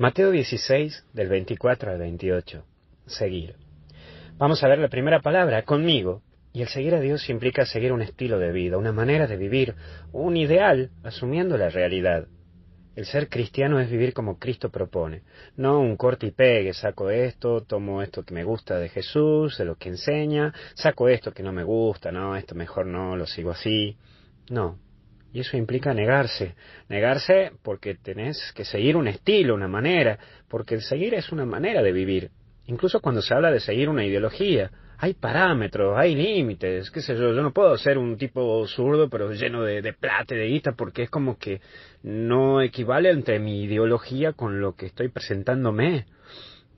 Mateo 16, del 24 al 28. Seguir. Vamos a ver la primera palabra, conmigo. Y el seguir a Dios implica seguir un estilo de vida, una manera de vivir, un ideal, asumiendo la realidad. El ser cristiano es vivir como Cristo propone, no un corte y pegue, saco esto, tomo esto que me gusta de Jesús, de lo que enseña, saco esto que no me gusta, no, esto mejor no, lo sigo así. No, y eso implica negarse. Negarse porque tenés que seguir un estilo, una manera, porque el seguir es una manera de vivir. Incluso cuando se habla de seguir una ideología, hay parámetros, hay límites, qué sé yo, yo no puedo ser un tipo zurdo pero lleno de, de plata y de guita porque es como que no equivale entre mi ideología con lo que estoy presentándome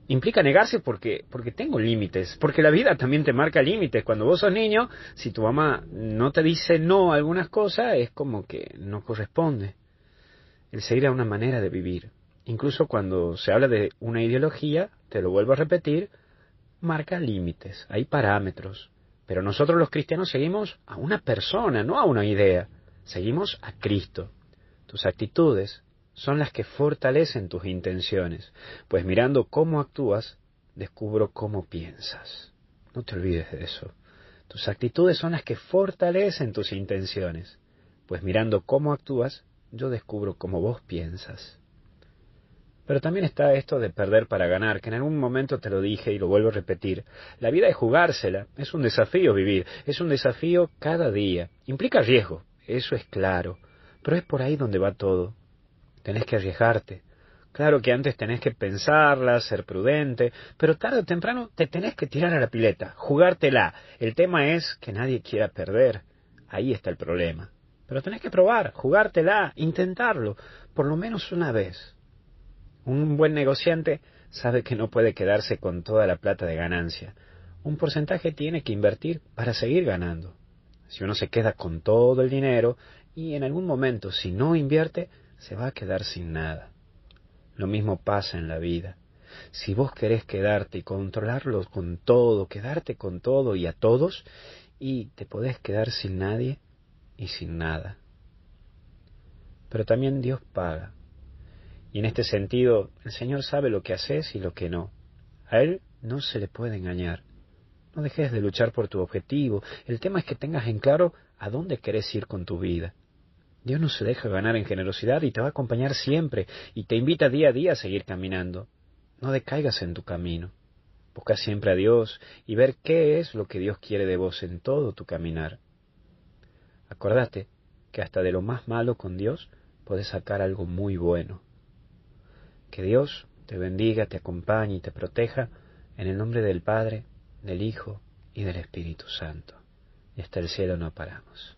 implica negarse porque, porque tengo límites, porque la vida también te marca límites. Cuando vos sos niño, si tu mamá no te dice no a algunas cosas, es como que no corresponde. El seguir a una manera de vivir. Incluso cuando se habla de una ideología, te lo vuelvo a repetir, marca límites, hay parámetros. Pero nosotros los cristianos seguimos a una persona, no a una idea. Seguimos a Cristo. Tus actitudes, son las que fortalecen tus intenciones, pues mirando cómo actúas, descubro cómo piensas. No te olvides de eso. Tus actitudes son las que fortalecen tus intenciones, pues mirando cómo actúas, yo descubro cómo vos piensas. Pero también está esto de perder para ganar, que en algún momento te lo dije y lo vuelvo a repetir. La vida es jugársela, es un desafío vivir, es un desafío cada día. Implica riesgo, eso es claro, pero es por ahí donde va todo tenés que arriesgarte. Claro que antes tenés que pensarla, ser prudente, pero tarde o temprano te tenés que tirar a la pileta, jugártela. El tema es que nadie quiera perder. Ahí está el problema. Pero tenés que probar, jugártela, intentarlo, por lo menos una vez. Un buen negociante sabe que no puede quedarse con toda la plata de ganancia. Un porcentaje tiene que invertir para seguir ganando. Si uno se queda con todo el dinero y en algún momento si no invierte, se va a quedar sin nada. Lo mismo pasa en la vida. Si vos querés quedarte y controlarlo con todo, quedarte con todo y a todos, y te podés quedar sin nadie y sin nada. Pero también Dios paga. Y en este sentido, el Señor sabe lo que haces y lo que no. A Él no se le puede engañar. No dejes de luchar por tu objetivo. El tema es que tengas en claro a dónde querés ir con tu vida. Dios no se deja ganar en generosidad y te va a acompañar siempre y te invita día a día a seguir caminando. No decaigas en tu camino. Busca siempre a Dios y ver qué es lo que Dios quiere de vos en todo tu caminar. Acordate que hasta de lo más malo con Dios puedes sacar algo muy bueno. Que Dios te bendiga, te acompañe y te proteja en el nombre del Padre, del Hijo y del Espíritu Santo. Y hasta el cielo no paramos.